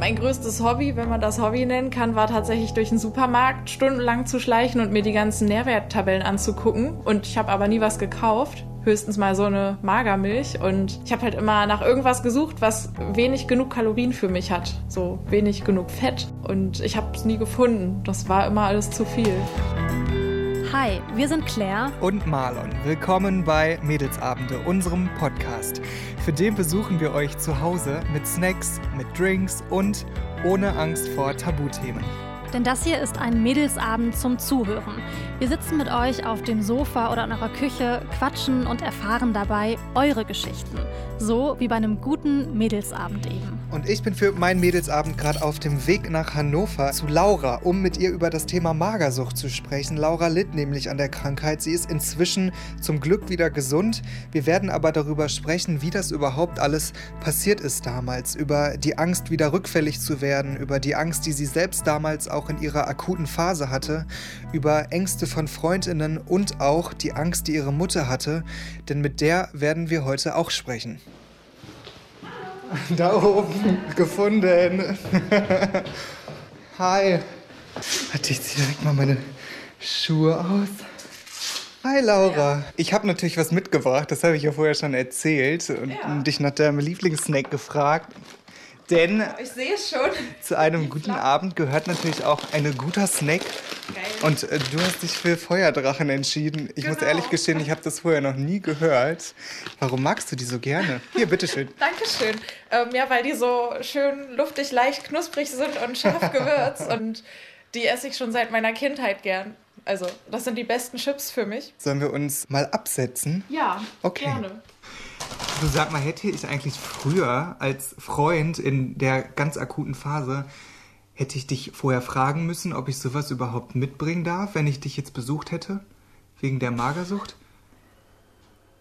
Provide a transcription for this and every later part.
Mein größtes Hobby, wenn man das Hobby nennen kann, war tatsächlich durch den Supermarkt stundenlang zu schleichen und mir die ganzen Nährwerttabellen anzugucken. Und ich habe aber nie was gekauft. Höchstens mal so eine Magermilch. Und ich habe halt immer nach irgendwas gesucht, was wenig genug Kalorien für mich hat. So wenig genug Fett. Und ich habe es nie gefunden. Das war immer alles zu viel. Hi, wir sind Claire und Marlon. Willkommen bei Mädelsabende, unserem Podcast. Für den besuchen wir euch zu Hause mit Snacks, mit Drinks und ohne Angst vor Tabuthemen. Denn das hier ist ein Mädelsabend zum Zuhören. Wir sitzen mit euch auf dem Sofa oder in eurer Küche, quatschen und erfahren dabei eure Geschichten. So wie bei einem guten Mädelsabend eben. Und ich bin für meinen Mädelsabend gerade auf dem Weg nach Hannover zu Laura, um mit ihr über das Thema Magersucht zu sprechen. Laura litt nämlich an der Krankheit. Sie ist inzwischen zum Glück wieder gesund. Wir werden aber darüber sprechen, wie das überhaupt alles passiert ist damals. Über die Angst, wieder rückfällig zu werden, über die Angst, die sie selbst damals auch in ihrer akuten Phase hatte, über Ängste von Freundinnen und auch die Angst, die ihre Mutter hatte. Denn mit der werden wir heute auch sprechen. Da oben gefunden. Hi. Warte, ich ziehe direkt mal meine Schuhe aus. Hi Laura. Ich habe natürlich was mitgebracht, das habe ich ja vorher schon erzählt und ja. dich nach deinem Lieblingssnack gefragt. Denn ich sehe es schon. Zu einem guten Abend gehört natürlich auch ein guter Snack. Geil. Und äh, du hast dich für Feuerdrachen entschieden. Ich genau. muss ehrlich gestehen, ich habe das vorher noch nie gehört. Warum magst du die so gerne? Hier, bitteschön. Dankeschön. Ähm, ja, weil die so schön luftig, leicht knusprig sind und scharf gewürzt. und die esse ich schon seit meiner Kindheit gern. Also, das sind die besten Chips für mich. Sollen wir uns mal absetzen? Ja, okay. gerne. Du sag mal, hätte ich eigentlich früher als Freund in der ganz akuten Phase, hätte ich dich vorher fragen müssen, ob ich sowas überhaupt mitbringen darf, wenn ich dich jetzt besucht hätte? Wegen der Magersucht?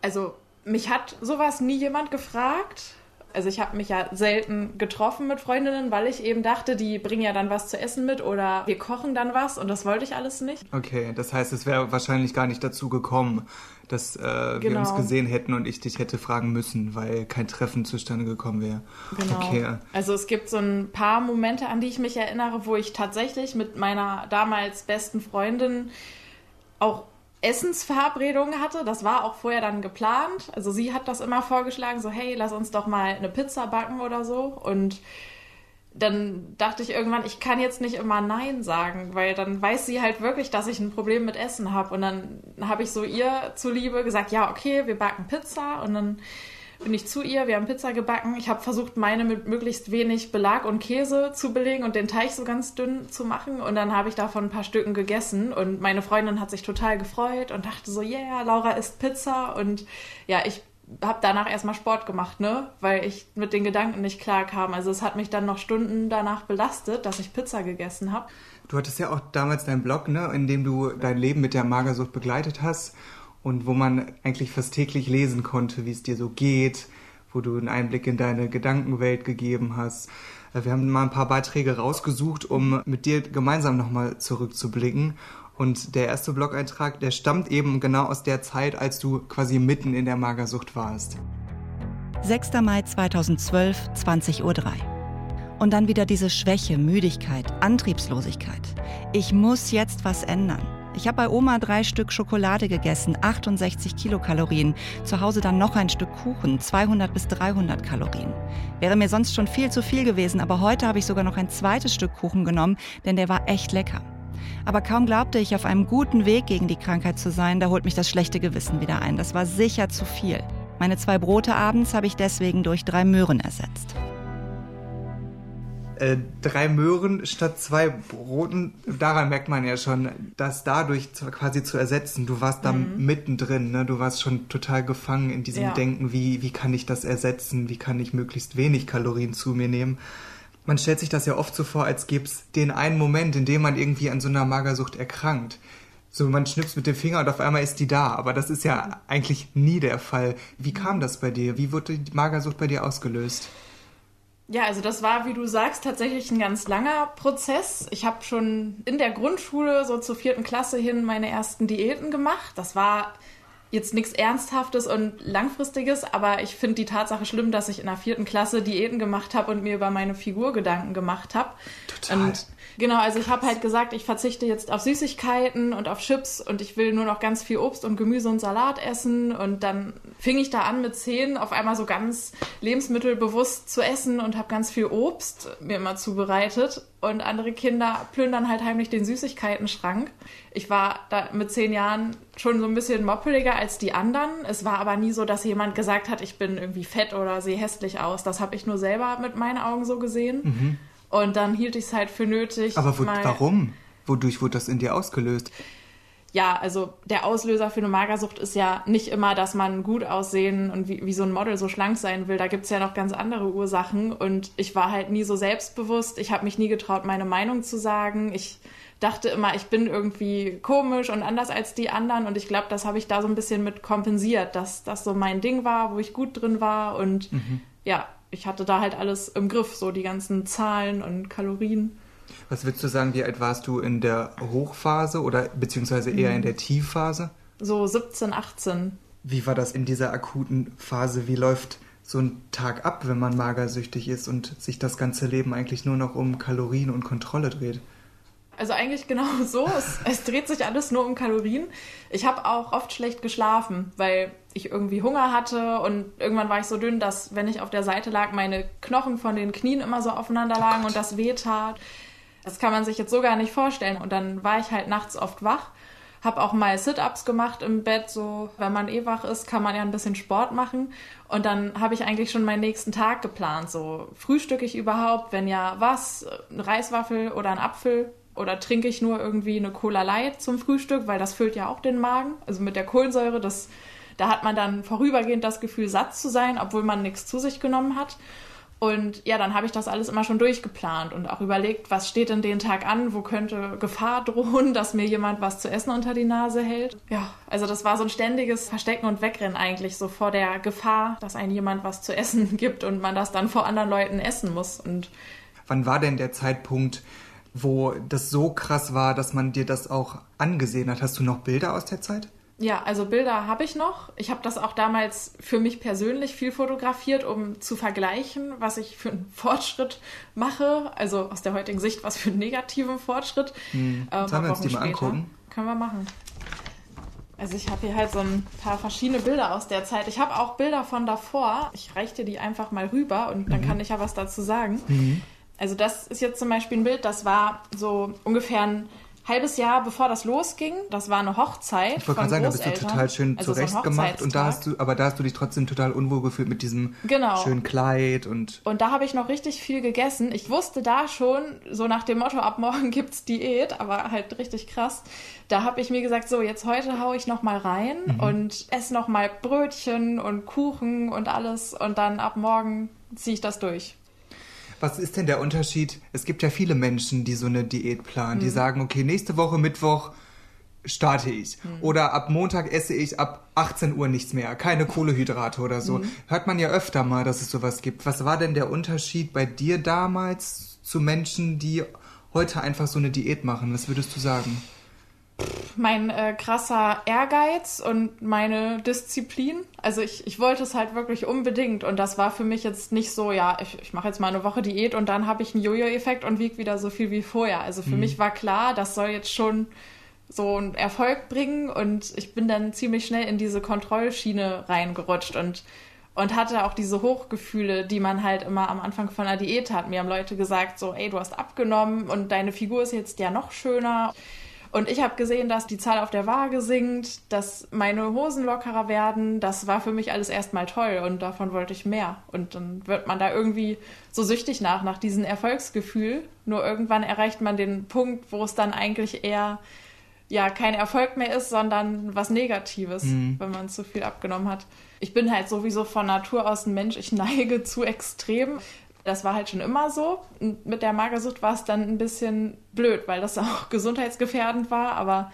Also, mich hat sowas nie jemand gefragt. Also ich habe mich ja selten getroffen mit Freundinnen, weil ich eben dachte, die bringen ja dann was zu essen mit oder wir kochen dann was und das wollte ich alles nicht. Okay, das heißt, es wäre wahrscheinlich gar nicht dazu gekommen, dass äh, genau. wir uns genau. gesehen hätten und ich dich hätte fragen müssen, weil kein Treffen zustande gekommen wäre. Genau. Okay. Also es gibt so ein paar Momente, an die ich mich erinnere, wo ich tatsächlich mit meiner damals besten Freundin auch Essensverabredungen hatte. Das war auch vorher dann geplant. Also sie hat das immer vorgeschlagen, so hey, lass uns doch mal eine Pizza backen oder so. Und dann dachte ich irgendwann, ich kann jetzt nicht immer Nein sagen, weil dann weiß sie halt wirklich, dass ich ein Problem mit Essen habe. Und dann habe ich so ihr zuliebe gesagt, ja, okay, wir backen Pizza. Und dann bin ich zu ihr, wir haben Pizza gebacken. Ich habe versucht, meine mit möglichst wenig Belag und Käse zu belegen und den Teig so ganz dünn zu machen. Und dann habe ich davon ein paar Stücken gegessen. Und meine Freundin hat sich total gefreut und dachte so, yeah, Laura isst Pizza. Und ja, ich habe danach erstmal Sport gemacht, ne? Weil ich mit den Gedanken nicht klar kam. Also es hat mich dann noch Stunden danach belastet, dass ich Pizza gegessen habe. Du hattest ja auch damals deinen Blog, ne, in dem du dein Leben mit der Magersucht begleitet hast und wo man eigentlich fast täglich lesen konnte, wie es dir so geht, wo du einen Einblick in deine Gedankenwelt gegeben hast. Äh, wir haben mal ein paar Beiträge rausgesucht, um mit dir gemeinsam nochmal zurückzublicken. Und der erste Blog-Eintrag, der stammt eben genau aus der Zeit, als du quasi mitten in der Magersucht warst. 6. Mai 2012, 20.03 Uhr. Und dann wieder diese Schwäche, Müdigkeit, Antriebslosigkeit. Ich muss jetzt was ändern. Ich habe bei Oma drei Stück Schokolade gegessen, 68 Kilokalorien. Zu Hause dann noch ein Stück Kuchen, 200 bis 300 Kalorien. Wäre mir sonst schon viel zu viel gewesen, aber heute habe ich sogar noch ein zweites Stück Kuchen genommen, denn der war echt lecker. Aber kaum glaubte ich, auf einem guten Weg gegen die Krankheit zu sein, da holt mich das schlechte Gewissen wieder ein. Das war sicher zu viel. Meine zwei Brote abends habe ich deswegen durch drei Möhren ersetzt äh, drei Möhren statt zwei Broten, daran merkt man ja schon, dass dadurch quasi zu ersetzen, du warst da mhm. mittendrin, ne? du warst schon total gefangen in diesem ja. Denken, wie, wie kann ich das ersetzen, wie kann ich möglichst wenig Kalorien zu mir nehmen. Man stellt sich das ja oft so vor, als gäbe es den einen Moment, in dem man irgendwie an so einer Magersucht erkrankt. So, man schnipst mit dem Finger und auf einmal ist die da. Aber das ist ja eigentlich nie der Fall. Wie kam das bei dir? Wie wurde die Magersucht bei dir ausgelöst? Ja, also das war, wie du sagst, tatsächlich ein ganz langer Prozess. Ich habe schon in der Grundschule so zur vierten Klasse hin meine ersten Diäten gemacht. Das war jetzt nichts Ernsthaftes und Langfristiges, aber ich finde die Tatsache schlimm, dass ich in der vierten Klasse Diäten gemacht habe und mir über meine Figur Gedanken gemacht habe. Total. Und genau, also ich habe halt gesagt, ich verzichte jetzt auf Süßigkeiten und auf Chips und ich will nur noch ganz viel Obst und Gemüse und Salat essen. Und dann fing ich da an mit zehn auf einmal so ganz lebensmittelbewusst zu essen und habe ganz viel Obst mir immer zubereitet. Und andere Kinder plündern halt heimlich den Süßigkeiten-Schrank. Ich war da mit zehn Jahren schon so ein bisschen moppeliger als die anderen. Es war aber nie so, dass jemand gesagt hat, ich bin irgendwie fett oder sehe hässlich aus. Das habe ich nur selber mit meinen Augen so gesehen. Mhm. Und dann hielt ich es halt für nötig. Aber wo, warum? Wodurch wurde das in dir ausgelöst? Ja, also der Auslöser für eine Magersucht ist ja nicht immer, dass man gut aussehen und wie, wie so ein Model so schlank sein will. Da gibt's ja noch ganz andere Ursachen. Und ich war halt nie so selbstbewusst. Ich habe mich nie getraut, meine Meinung zu sagen. Ich dachte immer, ich bin irgendwie komisch und anders als die anderen. Und ich glaube, das habe ich da so ein bisschen mit kompensiert, dass das so mein Ding war, wo ich gut drin war. Und ja, ich hatte da halt alles im Griff, so die ganzen Zahlen und Kalorien. Was würdest du sagen, wie alt warst du in der Hochphase oder beziehungsweise eher in der Tiefphase? So 17, 18. Wie war das in dieser akuten Phase? Wie läuft so ein Tag ab, wenn man magersüchtig ist und sich das ganze Leben eigentlich nur noch um Kalorien und Kontrolle dreht? Also eigentlich genau so. Es, es dreht sich alles nur um Kalorien. Ich habe auch oft schlecht geschlafen, weil ich irgendwie Hunger hatte und irgendwann war ich so dünn, dass wenn ich auf der Seite lag, meine Knochen von den Knien immer so aufeinander lagen und das weh tat. Das kann man sich jetzt so gar nicht vorstellen. Und dann war ich halt nachts oft wach, habe auch mal Sit-ups gemacht im Bett. So, wenn man eh wach ist, kann man ja ein bisschen Sport machen. Und dann habe ich eigentlich schon meinen nächsten Tag geplant. So, frühstücke ich überhaupt? Wenn ja, was? Eine Reiswaffel oder ein Apfel? Oder trinke ich nur irgendwie eine Cola Light zum Frühstück, weil das füllt ja auch den Magen. Also mit der Kohlensäure, das, da hat man dann vorübergehend das Gefühl, satt zu sein, obwohl man nichts zu sich genommen hat. Und ja, dann habe ich das alles immer schon durchgeplant und auch überlegt, was steht denn den Tag an, wo könnte Gefahr drohen, dass mir jemand was zu essen unter die Nase hält. Ja, also das war so ein ständiges Verstecken und Wegrennen eigentlich, so vor der Gefahr, dass einem jemand was zu essen gibt und man das dann vor anderen Leuten essen muss. Und Wann war denn der Zeitpunkt, wo das so krass war, dass man dir das auch angesehen hat? Hast du noch Bilder aus der Zeit? Ja, also Bilder habe ich noch. Ich habe das auch damals für mich persönlich viel fotografiert, um zu vergleichen, was ich für einen Fortschritt mache. Also aus der heutigen Sicht, was für einen negativen Fortschritt. Hm. Ähm, Sollen wir uns die mal später. angucken? Können wir machen. Also ich habe hier halt so ein paar verschiedene Bilder aus der Zeit. Ich habe auch Bilder von davor. Ich reiche dir die einfach mal rüber und Mhm. dann kann ich ja was dazu sagen. Also das ist jetzt zum Beispiel ein Bild, das war so ungefähr ein halbes Jahr bevor das losging. Das war eine Hochzeit. Ich wollte gerade sagen, da bist du total schön Also so zurecht gemacht und da hast du, aber da hast du dich trotzdem total unwohl gefühlt mit diesem Genau. schönen Kleid und Und da habe ich noch richtig viel gegessen. Ich wusste da schon, so nach dem Motto, ab morgen gibt's Diät, aber halt richtig krass. Da habe ich mir gesagt, so jetzt heute hau ich noch mal rein und esse noch mal Brötchen und Kuchen und alles und dann ab morgen ziehe ich das durch. Was ist denn der Unterschied? Es gibt ja viele Menschen, die so eine Diät planen, Mhm. die sagen, okay, nächste Woche Mittwoch starte ich. Mhm. Oder ab Montag esse ich ab 18 Uhr nichts mehr, keine Kohlehydrate oder so. Mhm. Hört man ja öfter mal, dass es sowas gibt. Was war denn der Unterschied bei dir damals zu Menschen, die heute einfach so eine Diät machen? Was würdest du sagen? Mein äh, krasser Ehrgeiz und meine Disziplin. Also ich, ich wollte es halt wirklich unbedingt und das war für mich jetzt nicht so, ja, ich, ich mache jetzt mal eine Woche Diät und dann habe ich einen Jojo-Effekt und wiege wieder so viel wie vorher. Also für mich war klar, das soll jetzt schon so einen Erfolg bringen und ich bin dann ziemlich schnell in diese Kontrollschiene reingerutscht und und hatte auch diese Hochgefühle, die man halt immer am Anfang von einer Diät hat. Mir haben Leute gesagt, so, ey, du hast abgenommen und deine Figur ist jetzt ja noch schöner. Und ich habe gesehen, dass die Zahl auf der Waage sinkt, dass meine Hosen lockerer werden. Das war für mich alles erstmal toll und davon wollte ich mehr. Und dann wird man da irgendwie so süchtig nach, nach diesem Erfolgsgefühl. Nur irgendwann erreicht man den Punkt, wo es dann eigentlich eher ja kein Erfolg mehr ist, sondern was Negatives, wenn man zu viel abgenommen hat. Ich bin halt sowieso von Natur aus ein Mensch, ich neige zu extrem. Das war halt schon immer so. Und mit der Magersucht war es dann ein bisschen blöd, weil das auch gesundheitsgefährdend war. Aber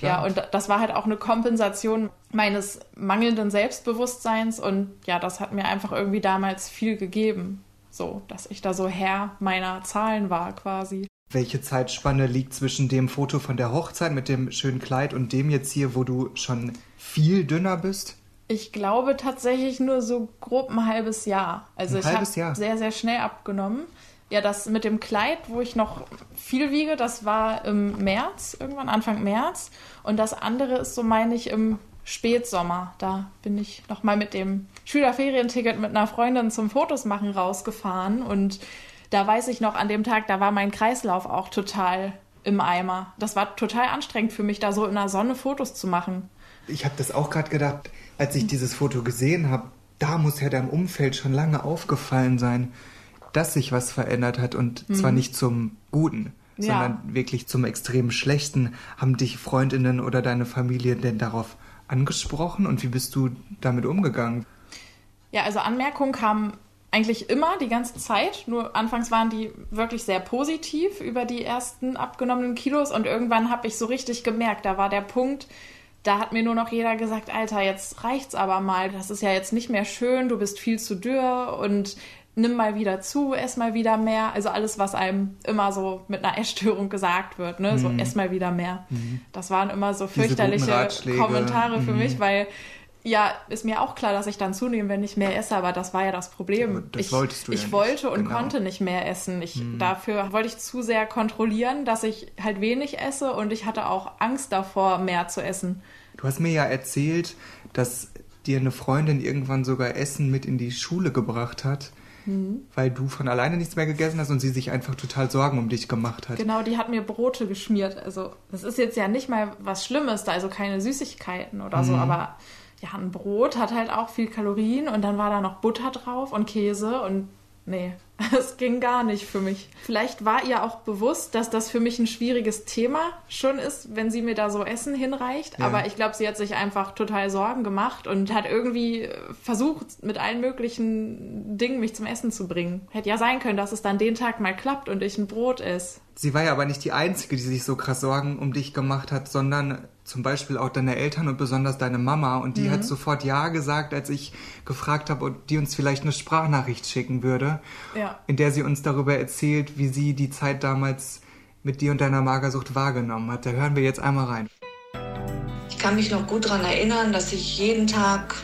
ja, und das war halt auch eine Kompensation meines mangelnden Selbstbewusstseins. Und ja, das hat mir einfach irgendwie damals viel gegeben. So, dass ich da so Herr meiner Zahlen war quasi. Welche Zeitspanne liegt zwischen dem Foto von der Hochzeit mit dem schönen Kleid und dem jetzt hier, wo du schon viel dünner bist? Ich glaube tatsächlich nur so grob ein halbes Jahr. Also ein ich habe sehr, sehr schnell abgenommen. Ja, das mit dem Kleid, wo ich noch viel wiege, das war im März, irgendwann Anfang März. Und das andere ist, so meine ich, im Spätsommer. Da bin ich nochmal mit dem Schülerferienticket mit einer Freundin zum Fotos machen rausgefahren. Und da weiß ich noch, an dem Tag, da war mein Kreislauf auch total im Eimer. Das war total anstrengend für mich, da so in der Sonne Fotos zu machen. Ich habe das auch gerade gedacht, als ich dieses Foto gesehen habe. Da muss ja deinem Umfeld schon lange aufgefallen sein, dass sich was verändert hat und mhm. zwar nicht zum Guten, ja. sondern wirklich zum extrem Schlechten. Haben dich Freundinnen oder deine Familie denn darauf angesprochen und wie bist du damit umgegangen? Ja, also Anmerkungen kamen eigentlich immer die ganze Zeit. Nur anfangs waren die wirklich sehr positiv über die ersten abgenommenen Kilos und irgendwann habe ich so richtig gemerkt, da war der Punkt, da hat mir nur noch jeder gesagt, Alter, jetzt reicht's aber mal. Das ist ja jetzt nicht mehr schön, du bist viel zu dürr und nimm mal wieder zu, ess mal wieder mehr. Also alles, was einem immer so mit einer Essstörung gesagt wird, ne? Mhm. So ess mal wieder mehr. Mhm. Das waren immer so fürchterliche Kommentare für mhm. mich, weil ja, ist mir auch klar, dass ich dann zunehme, wenn ich mehr esse, aber das war ja das Problem. Das ich, wolltest du Ich ja wollte und genau. konnte nicht mehr essen. Ich, mhm. Dafür wollte ich zu sehr kontrollieren, dass ich halt wenig esse und ich hatte auch Angst davor, mehr zu essen. Du hast mir ja erzählt, dass dir eine Freundin irgendwann sogar Essen mit in die Schule gebracht hat mhm. weil du von alleine nichts mehr gegessen hast und sie sich einfach total Sorgen um dich gemacht hat. Genau, die hat mir Brote geschmiert. Also das ist jetzt ja nicht mal was Schlimmes, da also keine Süßigkeiten oder mhm. so, aber ja, ein Brot hat halt auch viel Kalorien und dann war da noch Butter drauf und Käse und nee, es ging gar nicht für mich. Vielleicht war ihr auch bewusst, dass das für mich ein schwieriges Thema schon ist, wenn sie mir da so Essen hinreicht. Ja. Aber ich glaube, sie hat sich einfach total Sorgen gemacht und hat irgendwie versucht, mit allen möglichen Dingen mich zum Essen zu bringen. Hätte ja sein können, dass es dann den Tag mal klappt und ich ein Brot esse. Sie war ja aber nicht die Einzige, die sich so krass Sorgen um dich gemacht hat, sondern zum Beispiel auch deine Eltern und besonders deine Mama. Und die mhm. hat sofort Ja gesagt, als ich gefragt habe, ob die uns vielleicht eine Sprachnachricht schicken würde, ja. in der sie uns darüber erzählt, wie sie die Zeit damals mit dir und deiner Magersucht wahrgenommen hat. Da hören wir jetzt einmal rein. Ich kann mich noch gut daran erinnern, dass ich jeden Tag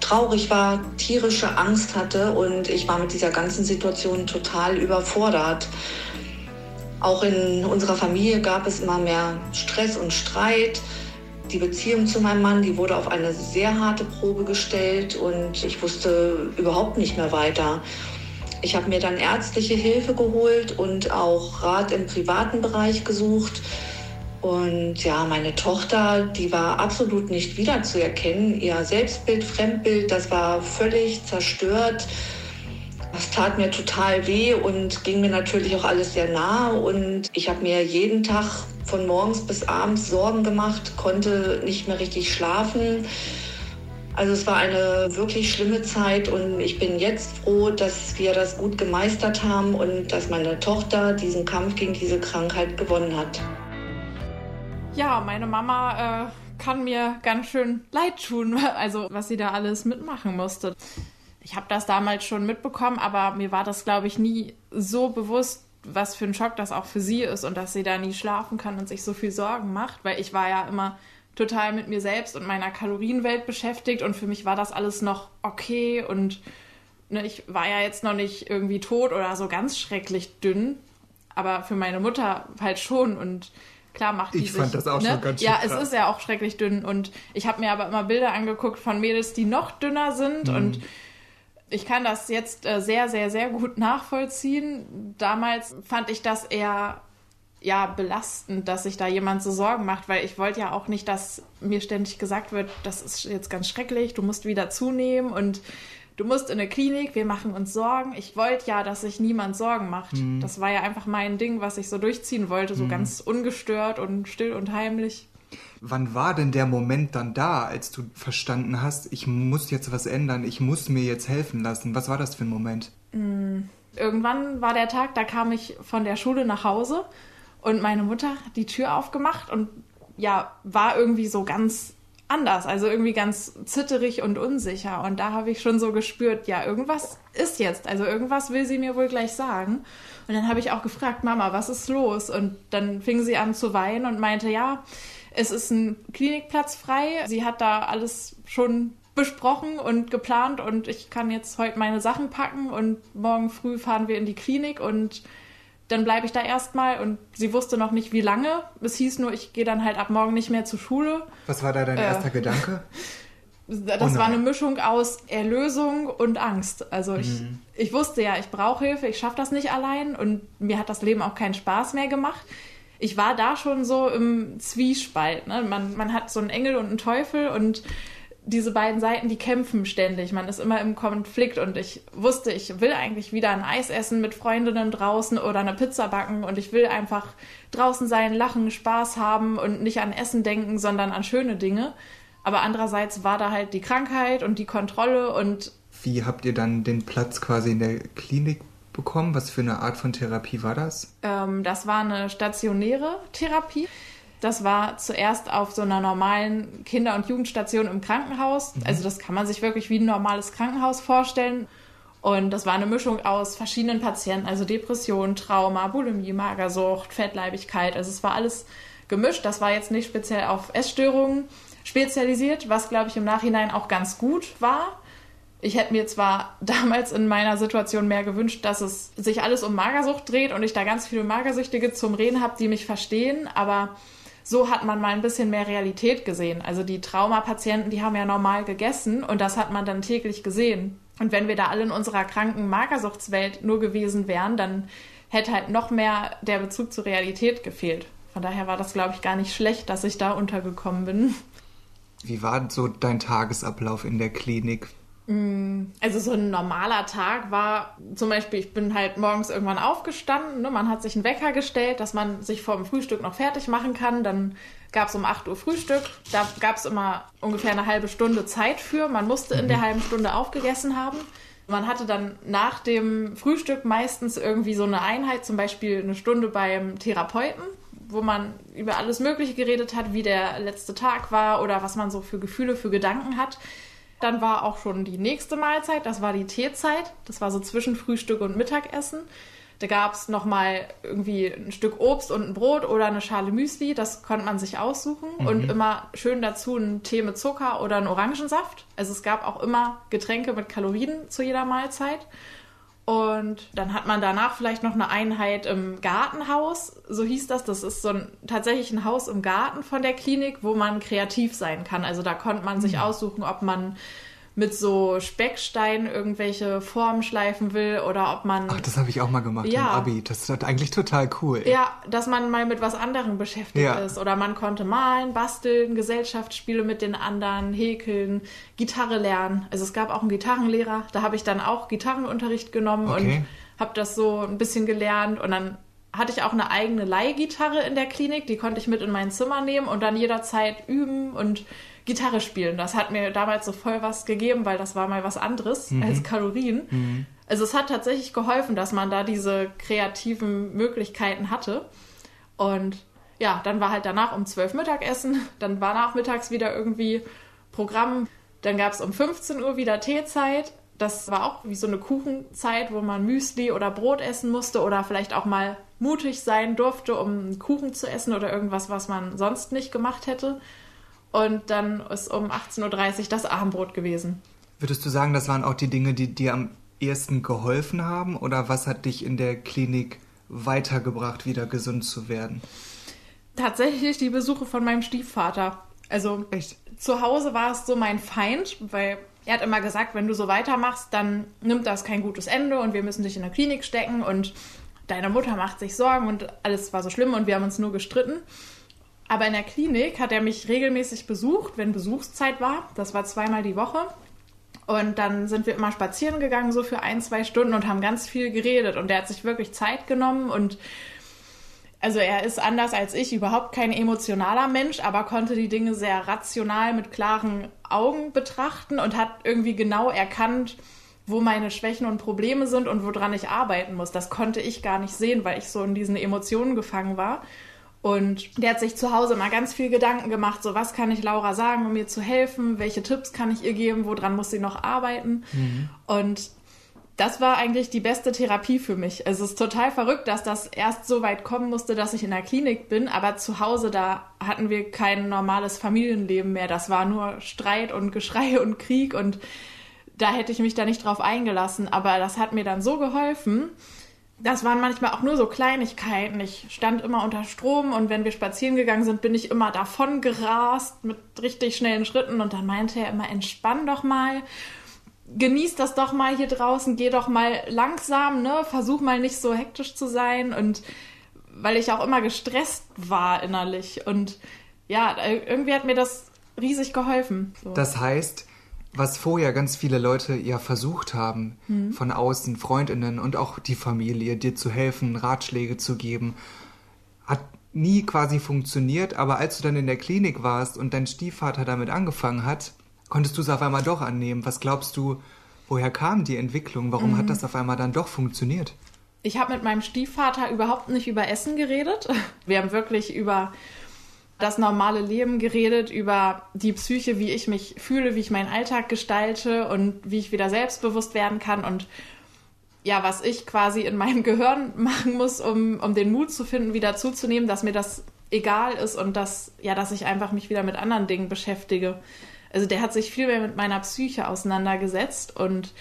traurig war, tierische Angst hatte und ich war mit dieser ganzen Situation total überfordert. Auch in unserer Familie gab es immer mehr Stress und Streit. Die Beziehung zu meinem Mann, die wurde auf eine sehr harte Probe gestellt und ich wusste überhaupt nicht mehr weiter. Ich habe mir dann ärztliche Hilfe geholt und auch Rat im privaten Bereich gesucht. Und ja, meine Tochter, die war absolut nicht wiederzuerkennen. Ihr Selbstbild, Fremdbild, das war völlig zerstört. Das tat mir total weh und ging mir natürlich auch alles sehr nahe. Und ich habe mir jeden Tag von morgens bis abends Sorgen gemacht, konnte nicht mehr richtig schlafen. Also es war eine wirklich schlimme Zeit und ich bin jetzt froh, dass wir das gut gemeistert haben und dass meine Tochter diesen Kampf gegen diese Krankheit gewonnen hat. Ja, meine Mama äh, kann mir ganz schön leid tun, also was sie da alles mitmachen musste ich habe das damals schon mitbekommen, aber mir war das, glaube ich, nie so bewusst, was für ein Schock das auch für sie ist und dass sie da nie schlafen kann und sich so viel Sorgen macht, weil ich war ja immer total mit mir selbst und meiner Kalorienwelt beschäftigt und für mich war das alles noch okay und ne, ich war ja jetzt noch nicht irgendwie tot oder so ganz schrecklich dünn, aber für meine Mutter halt schon und klar macht die Ich sich, fand das auch ne? schon ganz schön Ja, krass. es ist ja auch schrecklich dünn und ich habe mir aber immer Bilder angeguckt von Mädels, die noch dünner sind mhm. und ich kann das jetzt äh, sehr, sehr, sehr gut nachvollziehen. Damals fand ich das eher ja belastend, dass sich da jemand so Sorgen macht, weil ich wollte ja auch nicht, dass mir ständig gesagt wird, das ist jetzt ganz schrecklich, du musst wieder zunehmen und du musst in eine Klinik, wir machen uns Sorgen. Ich wollte ja, dass sich niemand Sorgen macht. Mhm. Das war ja einfach mein Ding, was ich so durchziehen wollte, so mhm. ganz ungestört und still und heimlich. Wann war denn der Moment dann da, als du verstanden hast, ich muss jetzt was ändern, ich muss mir jetzt helfen lassen? Was war das für ein Moment? Mm, irgendwann war der Tag, da kam ich von der Schule nach Hause und meine Mutter hat die Tür aufgemacht und ja, war irgendwie so ganz anders, also irgendwie ganz zitterig und unsicher. Und da habe ich schon so gespürt, ja, irgendwas ist jetzt, also irgendwas will sie mir wohl gleich sagen. Und dann habe ich auch gefragt, Mama, was ist los? Und dann fing sie an zu weinen und meinte, ja, es ist ein Klinikplatz frei. Sie hat da alles schon besprochen und geplant und ich kann jetzt heute meine Sachen packen und morgen früh fahren wir in die Klinik und dann bleibe ich da erstmal und sie wusste noch nicht, wie lange. Es hieß nur, ich gehe dann halt ab morgen nicht mehr zur Schule. Was war da dein äh, erster Gedanke? Das oh war eine Mischung aus Erlösung und Angst. Also ich, mhm. ich wusste ja, ich brauche Hilfe, ich schaffe das nicht allein und mir hat das Leben auch keinen Spaß mehr gemacht. Ich war da schon so im Zwiespalt. Ne? Man, man hat so einen Engel und einen Teufel und diese beiden Seiten, die kämpfen ständig. Man ist immer im Konflikt und ich wusste, ich will eigentlich wieder ein Eis essen mit Freundinnen draußen oder eine Pizza backen und ich will einfach draußen sein, lachen, Spaß haben und nicht an Essen denken, sondern an schöne Dinge. Aber andererseits war da halt die Krankheit und die Kontrolle und. Wie habt ihr dann den Platz quasi in der Klinik bekommen? Was für eine Art von Therapie war das? Ähm, das war eine stationäre Therapie. Das war zuerst auf so einer normalen Kinder- und Jugendstation im Krankenhaus. Mhm. Also das kann man sich wirklich wie ein normales Krankenhaus vorstellen. Und das war eine Mischung aus verschiedenen Patienten, also Depression, Trauma, Bulimie, Magersucht, Fettleibigkeit. Also es war alles gemischt. Das war jetzt nicht speziell auf Essstörungen spezialisiert, was, glaube ich, im Nachhinein auch ganz gut war. Ich hätte mir zwar damals in meiner Situation mehr gewünscht, dass es sich alles um Magersucht dreht und ich da ganz viele Magersüchtige zum Reden habe, die mich verstehen, aber so hat man mal ein bisschen mehr Realität gesehen. Also die Traumapatienten, die haben ja normal gegessen und das hat man dann täglich gesehen. Und wenn wir da alle in unserer kranken Magersuchtswelt nur gewesen wären, dann hätte halt noch mehr der Bezug zur Realität gefehlt. Von daher war das, glaube ich, gar nicht schlecht, dass ich da untergekommen bin. Wie war so dein Tagesablauf in der Klinik? Mm, also so ein normaler Tag war zum Beispiel, ich bin halt morgens irgendwann aufgestanden, ne? man hat sich einen Wecker gestellt, dass man sich vor dem Frühstück noch fertig machen kann. Dann gab es um 8 Uhr Frühstück, da gab es immer ungefähr eine halbe Stunde Zeit für. Man musste in der mhm. halben Stunde aufgegessen haben. Man hatte dann nach dem Frühstück meistens irgendwie so eine Einheit, zum Beispiel eine Stunde beim Therapeuten, wo man über alles Mögliche geredet hat, wie der letzte Tag war oder was man so für Gefühle, für Gedanken hat. Dann war auch schon die nächste Mahlzeit, das war die Teezeit. Das war so zwischen Frühstück und Mittagessen. Da gab es nochmal irgendwie ein Stück Obst und ein Brot oder eine Schale Müsli. Das konnte man sich aussuchen. Mhm. Und immer schön dazu einen Tee mit Zucker oder einen Orangensaft. Also es gab auch immer Getränke mit Kalorien zu jeder Mahlzeit. Und dann hat man danach vielleicht noch eine Einheit im Gartenhaus, so hieß das. Das ist so ein tatsächlich ein Haus im Garten von der Klinik, wo man kreativ sein kann. Also da konnte man sich mhm. aussuchen, ob man mit so Specksteinen irgendwelche Formen schleifen will oder ob man. Ach, das habe ich auch mal gemacht ja. im Abi. Das ist eigentlich total cool. Ja, dass man mal mit was anderem beschäftigt ja. ist. Oder man konnte malen, basteln, Gesellschaftsspiele mit den anderen, häkeln, Gitarre lernen. Also es gab auch einen Gitarrenlehrer. Da habe ich dann auch Gitarrenunterricht genommen okay. und habe das so ein bisschen gelernt. Und dann hatte ich auch eine eigene Leihgitarre in der Klinik. Die konnte ich mit in mein Zimmer nehmen und dann jederzeit üben und Gitarre spielen. Das hat mir damals so voll was gegeben, weil das war mal was anderes mhm. als Kalorien. Mhm. Also es hat tatsächlich geholfen, dass man da diese kreativen Möglichkeiten hatte. Und ja, dann war halt danach um 12 Mittagessen, dann war nachmittags wieder irgendwie Programm. Dann gab es um 15 Uhr wieder Teezeit. Das war auch wie so eine Kuchenzeit, wo man Müsli oder Brot essen musste oder vielleicht auch mal mutig sein durfte, um Kuchen zu essen oder irgendwas, was man sonst nicht gemacht hätte. Und dann ist um 18.30 Uhr das Abendbrot gewesen. Würdest du sagen, das waren auch die Dinge, die dir am ehesten geholfen haben? Oder was hat dich in der Klinik weitergebracht, wieder gesund zu werden? Tatsächlich die Besuche von meinem Stiefvater. Also Echt? zu Hause war es so mein Feind, weil er hat immer gesagt, wenn du so weitermachst, dann nimmt das kein gutes Ende und wir müssen dich in der Klinik stecken und deine Mutter macht sich Sorgen und alles war so schlimm und wir haben uns nur gestritten. Aber in der Klinik hat er mich regelmäßig besucht, wenn Besuchszeit war. Das war zweimal die Woche. Und dann sind wir immer spazieren gegangen, so für ein, zwei Stunden und haben ganz viel geredet. Und er hat sich wirklich Zeit genommen und also er ist anders als ich, überhaupt kein emotionaler Mensch, aber konnte die Dinge sehr rational mit klaren Augen betrachten und hat irgendwie genau erkannt, wo meine Schwächen und Probleme sind und woran ich arbeiten muss. Das konnte ich gar nicht sehen, weil ich so in diesen Emotionen gefangen war. Und der hat sich zu Hause mal ganz viel Gedanken gemacht, so was kann ich Laura sagen, um ihr zu helfen, welche Tipps kann ich ihr geben, woran muss sie noch arbeiten. Mhm. Und das war eigentlich die beste Therapie für mich. Es ist total verrückt, dass das erst so weit kommen musste, dass ich in der Klinik bin, aber zu Hause, da hatten wir kein normales Familienleben mehr. Das war nur Streit und Geschrei und Krieg und da hätte ich mich da nicht drauf eingelassen. Aber das hat mir dann so geholfen. Das waren manchmal auch nur so Kleinigkeiten. Ich stand immer unter Strom und wenn wir spazieren gegangen sind, bin ich immer davon gerast mit richtig schnellen Schritten und dann meinte er immer, entspann doch mal genieß das doch mal hier draußen, geh doch mal langsam, ne? Versuch mal nicht so hektisch zu sein und weil ich auch immer gestresst war innerlich und ja, irgendwie hat mir das riesig geholfen. So. Das heißt, was vorher ganz viele Leute ja versucht haben, mhm. von außen, Freundinnen und auch die Familie, dir zu helfen, Ratschläge zu geben, hat nie quasi funktioniert, aber als du dann in der Klinik warst und dein Stiefvater damit angefangen hat, konntest du es auf einmal doch annehmen. Was glaubst du, woher kam die Entwicklung? Warum mhm. hat das auf einmal dann doch funktioniert? Ich habe mit meinem Stiefvater überhaupt nicht über Essen geredet. Wir haben wirklich über das normale Leben geredet, über die Psyche, wie ich mich fühle, wie ich meinen Alltag gestalte und wie ich wieder selbstbewusst werden kann und ja, was ich quasi in meinem Gehirn machen muss, um, um den Mut zu finden, wieder zuzunehmen, dass mir das egal ist und dass, ja, dass ich einfach mich wieder mit anderen Dingen beschäftige. Also der hat sich viel mehr mit meiner Psyche auseinandergesetzt und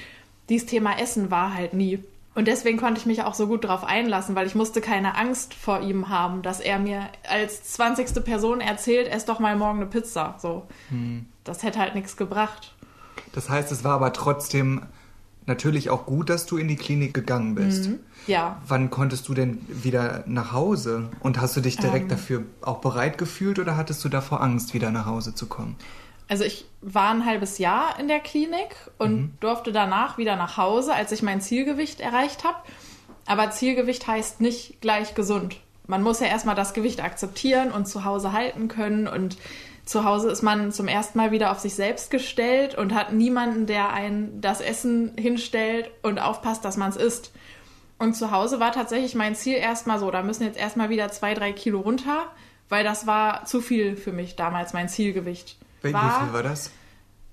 dieses Thema Essen war halt nie. Und deswegen konnte ich mich auch so gut darauf einlassen, weil ich musste keine Angst vor ihm haben, dass er mir als 20. Person erzählt, ess doch mal morgen eine Pizza. So. Hm. Das hätte halt nichts gebracht. Das heißt, es war aber trotzdem natürlich auch gut, dass du in die Klinik gegangen bist. Mhm. Ja. Wann konntest du denn wieder nach Hause? Und hast du dich direkt ähm. dafür auch bereit gefühlt oder hattest du davor Angst, wieder nach Hause zu kommen? Also ich war ein halbes Jahr in der Klinik und mhm. durfte danach wieder nach Hause, als ich mein Zielgewicht erreicht habe. Aber Zielgewicht heißt nicht gleich gesund. Man muss ja erstmal das Gewicht akzeptieren und zu Hause halten können. Und zu Hause ist man zum ersten Mal wieder auf sich selbst gestellt und hat niemanden, der einen das Essen hinstellt und aufpasst, dass man es isst. Und zu Hause war tatsächlich mein Ziel erstmal so, da müssen jetzt erstmal wieder zwei, drei Kilo runter, weil das war zu viel für mich damals, mein Zielgewicht. Wie war, viel war das?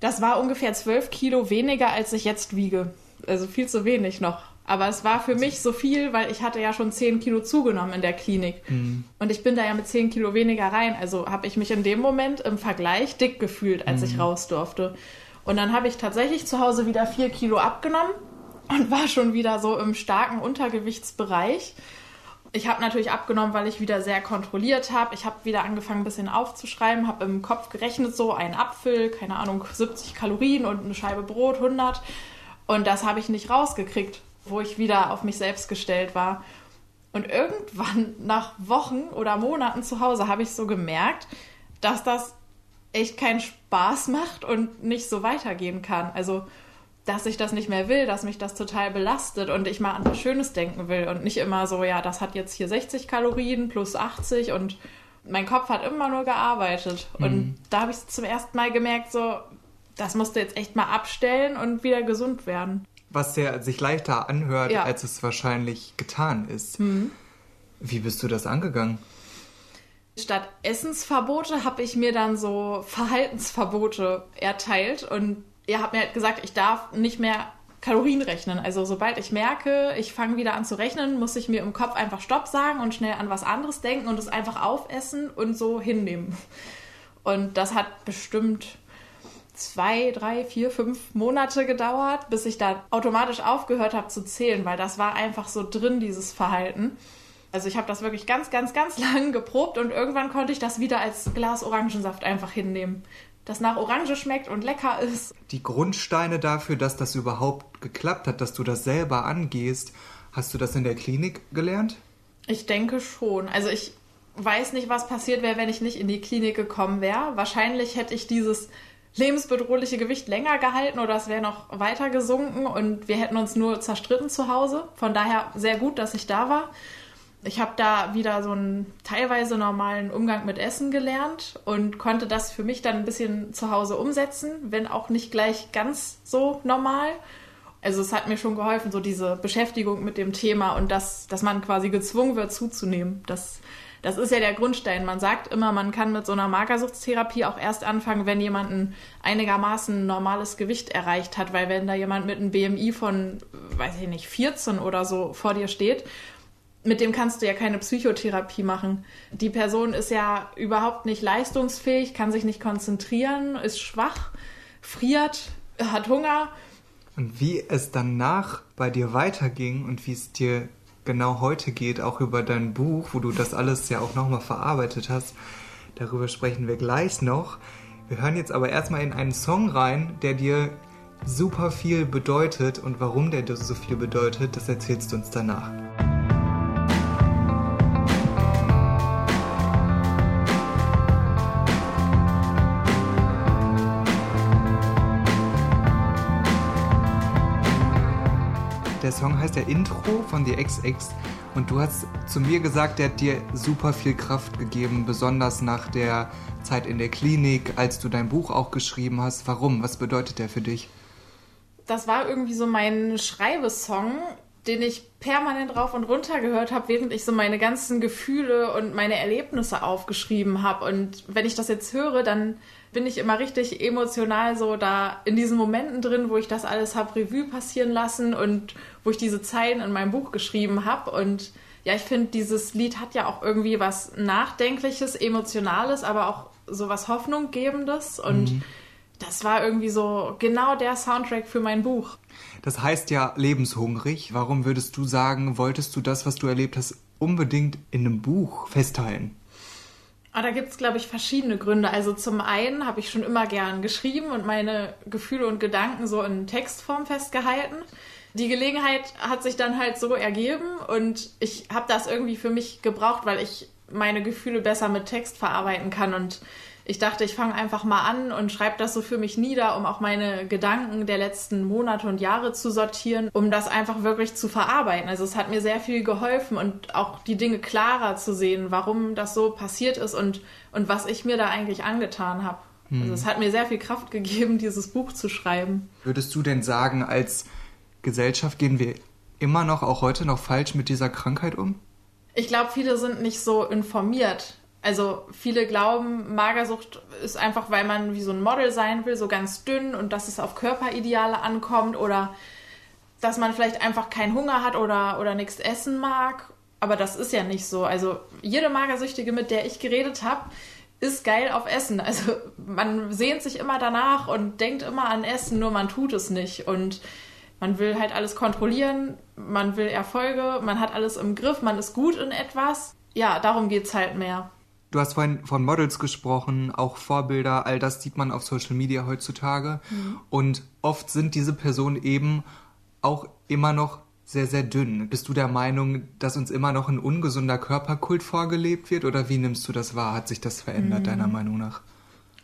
Das war ungefähr 12 Kilo weniger, als ich jetzt wiege. Also viel zu wenig noch. Aber es war für mich so viel, weil ich hatte ja schon 10 Kilo zugenommen in der Klinik. Mhm. Und ich bin da ja mit 10 Kilo weniger rein. Also habe ich mich in dem Moment im Vergleich dick gefühlt, als mhm. ich raus durfte. Und dann habe ich tatsächlich zu Hause wieder 4 Kilo abgenommen und war schon wieder so im starken Untergewichtsbereich. Ich habe natürlich abgenommen, weil ich wieder sehr kontrolliert habe. Ich habe wieder angefangen, ein bisschen aufzuschreiben, habe im Kopf gerechnet, so ein Apfel, keine Ahnung, 70 Kalorien und eine Scheibe Brot, 100. Und das habe ich nicht rausgekriegt, wo ich wieder auf mich selbst gestellt war. Und irgendwann nach Wochen oder Monaten zu Hause habe ich so gemerkt, dass das echt keinen Spaß macht und nicht so weitergehen kann. Also dass ich das nicht mehr will, dass mich das total belastet und ich mal an was Schönes denken will und nicht immer so, ja, das hat jetzt hier 60 Kalorien plus 80 und mein Kopf hat immer nur gearbeitet. Mhm. Und da habe ich zum ersten Mal gemerkt, so, das musst du jetzt echt mal abstellen und wieder gesund werden. Was ja sich leichter anhört, ja. als es wahrscheinlich getan ist. Mhm. Wie bist du das angegangen? Statt Essensverbote habe ich mir dann so Verhaltensverbote erteilt und ihr habt mir halt gesagt, ich darf nicht mehr Kalorien rechnen. Also sobald ich merke, ich fange wieder an zu rechnen, muss ich mir im Kopf einfach Stopp sagen und schnell an was anderes denken und es einfach aufessen und so hinnehmen. Und das hat bestimmt zwei, drei, vier, fünf Monate gedauert, bis ich da automatisch aufgehört habe zu zählen, weil das war einfach so drin, dieses Verhalten. Also ich habe das wirklich ganz, ganz, ganz lang geprobt und irgendwann konnte ich das wieder als Glas Orangensaft einfach hinnehmen das nach Orange schmeckt und lecker ist. Die Grundsteine dafür, dass das überhaupt geklappt hat, dass du das selber angehst, hast du das in der Klinik gelernt? Ich denke schon. Also ich weiß nicht, was passiert wäre, wenn ich nicht in die Klinik gekommen wäre. Wahrscheinlich hätte ich dieses lebensbedrohliche Gewicht länger gehalten oder es wäre noch weiter gesunken und wir hätten uns nur zerstritten zu Hause. Von daher sehr gut, dass ich da war ich habe da wieder so einen teilweise normalen Umgang mit Essen gelernt und konnte das für mich dann ein bisschen zu Hause umsetzen, wenn auch nicht gleich ganz so normal. Also es hat mir schon geholfen, so diese Beschäftigung mit dem Thema und das, dass man quasi gezwungen wird zuzunehmen. Das, das ist ja der Grundstein. Man sagt immer, man kann mit so einer Magersuchtstherapie auch erst anfangen, wenn jemand ein einigermaßen normales Gewicht erreicht hat, weil wenn da jemand mit einem BMI von, weiß ich nicht, 14 oder so vor dir steht, mit dem kannst du ja keine Psychotherapie machen. Die Person ist ja überhaupt nicht leistungsfähig, kann sich nicht konzentrieren, ist schwach, friert, hat Hunger und wie es danach bei dir weiterging und wie es dir genau heute geht, auch über dein Buch, wo du das alles ja auch nochmal verarbeitet hast, darüber sprechen wir gleich noch. Wir hören jetzt aber erstmal in einen Song rein, der dir super viel bedeutet und warum der dir so viel bedeutet, das erzählst du uns danach. Der Song heißt ja Intro von The XX und du hast zu mir gesagt, der hat dir super viel Kraft gegeben, besonders nach der Zeit in der Klinik, als du dein Buch auch geschrieben hast. Warum? Was bedeutet der für dich? Das war irgendwie so mein Schreibesong, den ich permanent rauf und runter gehört habe, während ich so meine ganzen Gefühle und meine Erlebnisse aufgeschrieben habe. Und wenn ich das jetzt höre, dann bin ich immer richtig emotional so da in diesen Momenten drin, wo ich das alles habe Revue passieren lassen und wo ich diese Zeilen in meinem Buch geschrieben habe. Und ja, ich finde, dieses Lied hat ja auch irgendwie was Nachdenkliches, Emotionales, aber auch so was Hoffnunggebendes. Und mhm. Das war irgendwie so genau der Soundtrack für mein Buch. Das heißt ja lebenshungrig. Warum würdest du sagen, wolltest du das, was du erlebt hast, unbedingt in einem Buch festhalten? Ah, da gibt es, glaube ich, verschiedene Gründe. Also zum einen habe ich schon immer gern geschrieben und meine Gefühle und Gedanken so in Textform festgehalten. Die Gelegenheit hat sich dann halt so ergeben und ich habe das irgendwie für mich gebraucht, weil ich meine Gefühle besser mit Text verarbeiten kann und ich dachte, ich fange einfach mal an und schreibe das so für mich nieder, um auch meine Gedanken der letzten Monate und Jahre zu sortieren, um das einfach wirklich zu verarbeiten. Also es hat mir sehr viel geholfen und auch die Dinge klarer zu sehen, warum das so passiert ist und, und was ich mir da eigentlich angetan habe. Hm. Also es hat mir sehr viel Kraft gegeben, dieses Buch zu schreiben. Würdest du denn sagen, als Gesellschaft gehen wir immer noch, auch heute noch falsch mit dieser Krankheit um? Ich glaube, viele sind nicht so informiert also viele glauben, Magersucht ist einfach, weil man wie so ein Model sein will, so ganz dünn und dass es auf Körperideale ankommt oder dass man vielleicht einfach keinen Hunger hat oder, oder nichts essen mag. Aber das ist ja nicht so. Also jede Magersüchtige, mit der ich geredet habe, ist geil auf Essen. Also man sehnt sich immer danach und denkt immer an Essen, nur man tut es nicht. Und man will halt alles kontrollieren, man will Erfolge, man hat alles im Griff, man ist gut in etwas. Ja, darum geht es halt mehr. Du hast vorhin von Models gesprochen, auch Vorbilder, all das sieht man auf Social Media heutzutage. Mhm. Und oft sind diese Personen eben auch immer noch sehr, sehr dünn. Bist du der Meinung, dass uns immer noch ein ungesunder Körperkult vorgelebt wird oder wie nimmst du das wahr? Hat sich das verändert, mhm. deiner Meinung nach?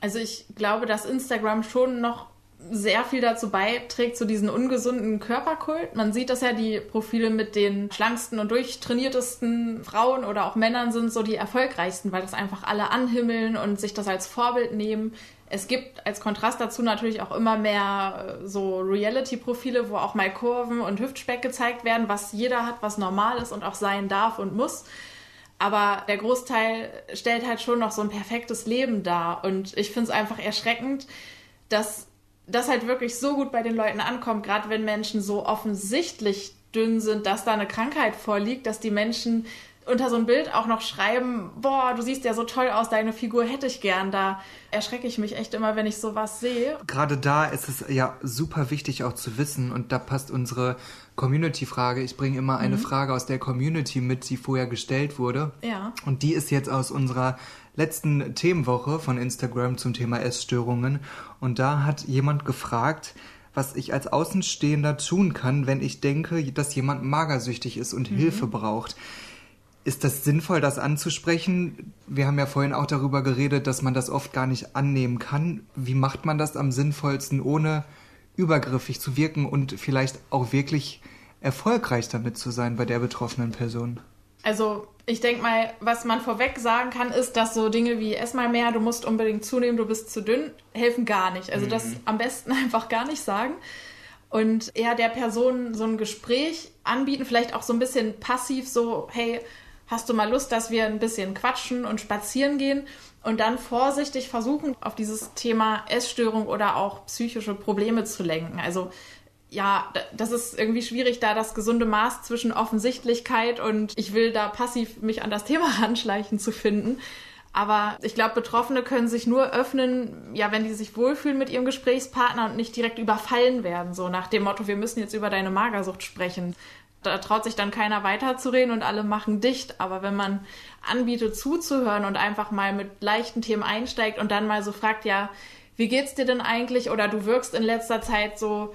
Also ich glaube, dass Instagram schon noch sehr viel dazu beiträgt, zu diesem ungesunden Körperkult. Man sieht das ja, die Profile mit den schlanksten und durchtrainiertesten Frauen oder auch Männern sind so die erfolgreichsten, weil das einfach alle anhimmeln und sich das als Vorbild nehmen. Es gibt als Kontrast dazu natürlich auch immer mehr äh, so Reality-Profile, wo auch mal Kurven und Hüftspeck gezeigt werden, was jeder hat, was normal ist und auch sein darf und muss. Aber der Großteil stellt halt schon noch so ein perfektes Leben dar. Und ich finde es einfach erschreckend, dass das halt wirklich so gut bei den Leuten ankommt, gerade wenn Menschen so offensichtlich dünn sind, dass da eine Krankheit vorliegt, dass die Menschen unter so ein Bild auch noch schreiben, boah, du siehst ja so toll aus, deine Figur hätte ich gern. Da erschrecke ich mich echt immer, wenn ich sowas sehe. Gerade da ist es ja super wichtig auch zu wissen und da passt unsere Community-Frage. Ich bringe immer eine mhm. Frage aus der Community mit, die vorher gestellt wurde. Ja. Und die ist jetzt aus unserer letzten Themenwoche von Instagram zum Thema Essstörungen. Und da hat jemand gefragt, was ich als Außenstehender tun kann, wenn ich denke, dass jemand magersüchtig ist und mhm. Hilfe braucht. Ist das sinnvoll, das anzusprechen? Wir haben ja vorhin auch darüber geredet, dass man das oft gar nicht annehmen kann. Wie macht man das am sinnvollsten, ohne übergriffig zu wirken und vielleicht auch wirklich erfolgreich damit zu sein bei der betroffenen Person? Also ich denke mal, was man vorweg sagen kann, ist, dass so Dinge wie ess mal mehr, du musst unbedingt zunehmen, du bist zu dünn, helfen gar nicht. Also mhm. das am besten einfach gar nicht sagen. und eher der Person so ein Gespräch anbieten, vielleicht auch so ein bisschen passiv so, hey, hast du mal Lust, dass wir ein bisschen quatschen und spazieren gehen und dann vorsichtig versuchen, auf dieses Thema Essstörung oder auch psychische Probleme zu lenken. Also ja, das ist irgendwie schwierig, da das gesunde Maß zwischen Offensichtlichkeit und ich will da passiv mich an das Thema anschleichen zu finden. Aber ich glaube, Betroffene können sich nur öffnen, ja, wenn die sich wohlfühlen mit ihrem Gesprächspartner und nicht direkt überfallen werden, so nach dem Motto, wir müssen jetzt über deine Magersucht sprechen. Da traut sich dann keiner weiterzureden und alle machen dicht. Aber wenn man anbietet, zuzuhören und einfach mal mit leichten Themen einsteigt und dann mal so fragt, ja, wie geht's dir denn eigentlich? Oder du wirkst in letzter Zeit so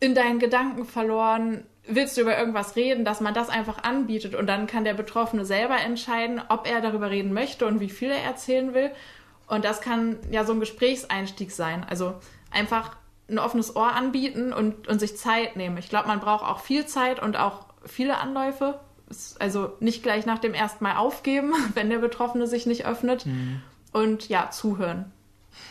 in deinen Gedanken verloren, willst du über irgendwas reden, dass man das einfach anbietet und dann kann der Betroffene selber entscheiden, ob er darüber reden möchte und wie viel er erzählen will. Und das kann ja so ein Gesprächseinstieg sein. Also einfach ein offenes Ohr anbieten und, und sich Zeit nehmen. Ich glaube, man braucht auch viel Zeit und auch viele Anläufe. Also nicht gleich nach dem ersten Mal aufgeben, wenn der Betroffene sich nicht öffnet. Mhm. Und ja, zuhören.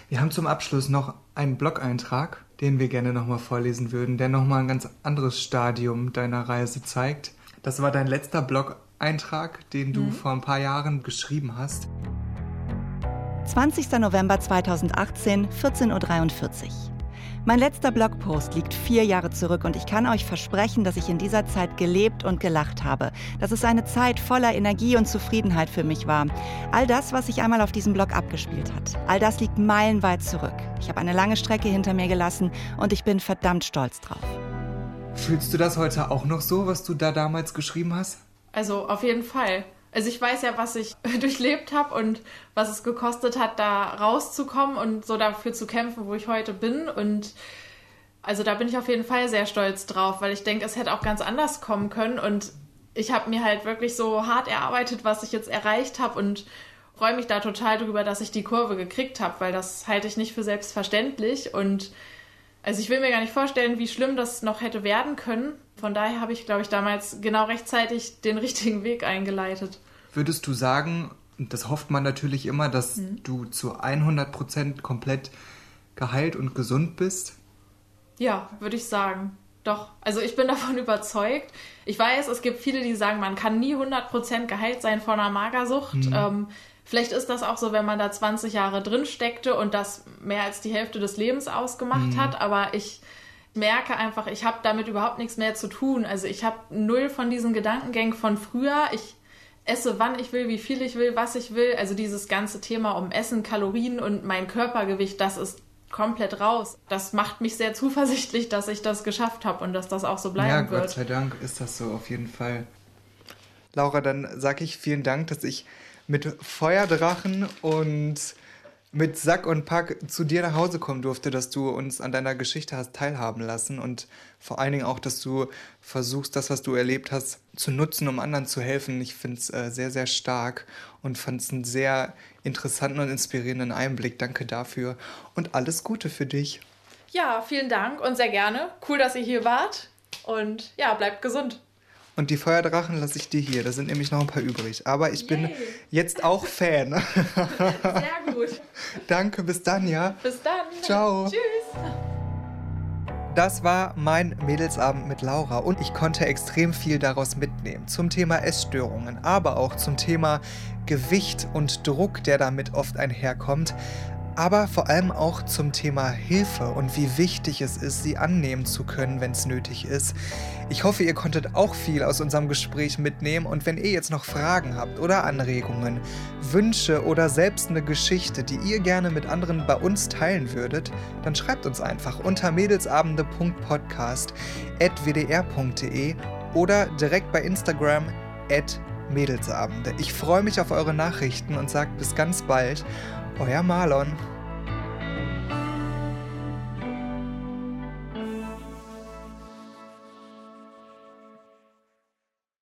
Wir haben zum Abschluss noch einen Blog-Eintrag den wir gerne nochmal vorlesen würden, der nochmal ein ganz anderes Stadium deiner Reise zeigt. Das war dein letzter Blog-Eintrag, den du mhm. vor ein paar Jahren geschrieben hast. 20. November 2018, 14.43 Uhr. Mein letzter Blogpost liegt vier Jahre zurück und ich kann euch versprechen, dass ich in dieser Zeit gelebt und gelacht habe. Dass es eine Zeit voller Energie und Zufriedenheit für mich war. All das, was sich einmal auf diesem Blog abgespielt hat. All das liegt meilenweit zurück. Ich habe eine lange Strecke hinter mir gelassen und ich bin verdammt stolz drauf. Fühlst du das heute auch noch so, was du da damals geschrieben hast? Also auf jeden Fall. Also ich weiß ja, was ich durchlebt habe und was es gekostet hat, da rauszukommen und so dafür zu kämpfen, wo ich heute bin. Und also da bin ich auf jeden Fall sehr stolz drauf, weil ich denke, es hätte auch ganz anders kommen können. Und ich habe mir halt wirklich so hart erarbeitet, was ich jetzt erreicht habe und freue mich da total drüber, dass ich die Kurve gekriegt habe, weil das halte ich nicht für selbstverständlich. Und also ich will mir gar nicht vorstellen, wie schlimm das noch hätte werden können. Von daher habe ich, glaube ich, damals genau rechtzeitig den richtigen Weg eingeleitet. Würdest du sagen, und das hofft man natürlich immer, dass mhm. du zu 100 Prozent komplett geheilt und gesund bist? Ja, würde ich sagen. Doch, also ich bin davon überzeugt. Ich weiß, es gibt viele, die sagen, man kann nie 100% geheilt sein von einer Magersucht. Mhm. Ähm, Vielleicht ist das auch so, wenn man da 20 Jahre drin steckte und das mehr als die Hälfte des Lebens ausgemacht mhm. hat. Aber ich merke einfach, ich habe damit überhaupt nichts mehr zu tun. Also ich habe null von diesen Gedankengängen von früher. Ich esse, wann ich will, wie viel ich will, was ich will. Also dieses ganze Thema um Essen, Kalorien und mein Körpergewicht, das ist komplett raus. Das macht mich sehr zuversichtlich, dass ich das geschafft habe und dass das auch so bleiben ja, wird. Ja, Gott sei Dank ist das so auf jeden Fall. Laura, dann sage ich vielen Dank, dass ich mit Feuerdrachen und mit Sack und Pack zu dir nach Hause kommen durfte, dass du uns an deiner Geschichte hast teilhaben lassen und vor allen Dingen auch, dass du versuchst, das, was du erlebt hast, zu nutzen, um anderen zu helfen. Ich finde es äh, sehr, sehr stark und fand es einen sehr interessanten und inspirierenden Einblick. Danke dafür und alles Gute für dich. Ja, vielen Dank und sehr gerne. Cool, dass ihr hier wart und ja, bleibt gesund. Und die Feuerdrachen lasse ich dir hier. Da sind nämlich noch ein paar übrig. Aber ich Yay. bin jetzt auch Fan. Sehr gut. Danke, bis dann, ja. Bis dann. Ciao. Tschüss. Das war mein Mädelsabend mit Laura und ich konnte extrem viel daraus mitnehmen. Zum Thema Essstörungen, aber auch zum Thema Gewicht und Druck, der damit oft einherkommt aber vor allem auch zum Thema Hilfe und wie wichtig es ist, sie annehmen zu können, wenn es nötig ist. Ich hoffe, ihr konntet auch viel aus unserem Gespräch mitnehmen und wenn ihr jetzt noch Fragen habt oder Anregungen, Wünsche oder selbst eine Geschichte, die ihr gerne mit anderen bei uns teilen würdet, dann schreibt uns einfach unter mädelsabende.podcast.wdr.de oder direkt bei Instagram at Mädelsabende. Ich freue mich auf eure Nachrichten und sage bis ganz bald euer Marlon.